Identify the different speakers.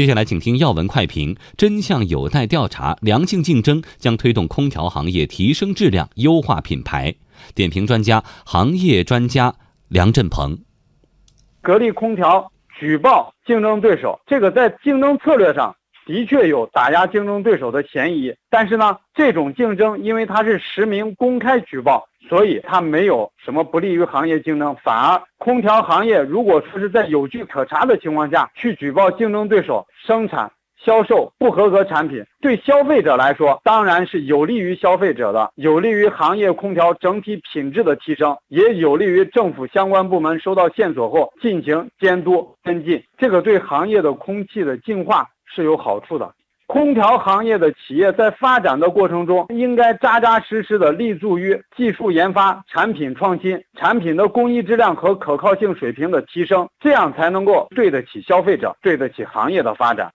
Speaker 1: 接下来，请听要闻快评：真相有待调查，良性竞争将推动空调行业提升质量、优化品牌。点评专家、行业专家梁振鹏：
Speaker 2: 格力空调举报竞争对手，这个在竞争策略上的确有打压竞争对手的嫌疑。但是呢，这种竞争因为它是实名公开举报，所以它没有什么不利于行业竞争。反而，空调行业如果说是在有据可查的情况下去举报竞争对手生产。销售不合格产品，对消费者来说当然是有利于消费者的，有利于行业空调整体品质的提升，也有利于政府相关部门收到线索后进行监督跟进。这个对行业的空气的净化是有好处的。空调行业的企业在发展的过程中，应该扎扎实实的立足于技术研发、产品创新、产品的工艺质量和可靠性水平的提升，这样才能够对得起消费者，对得起行业的发展。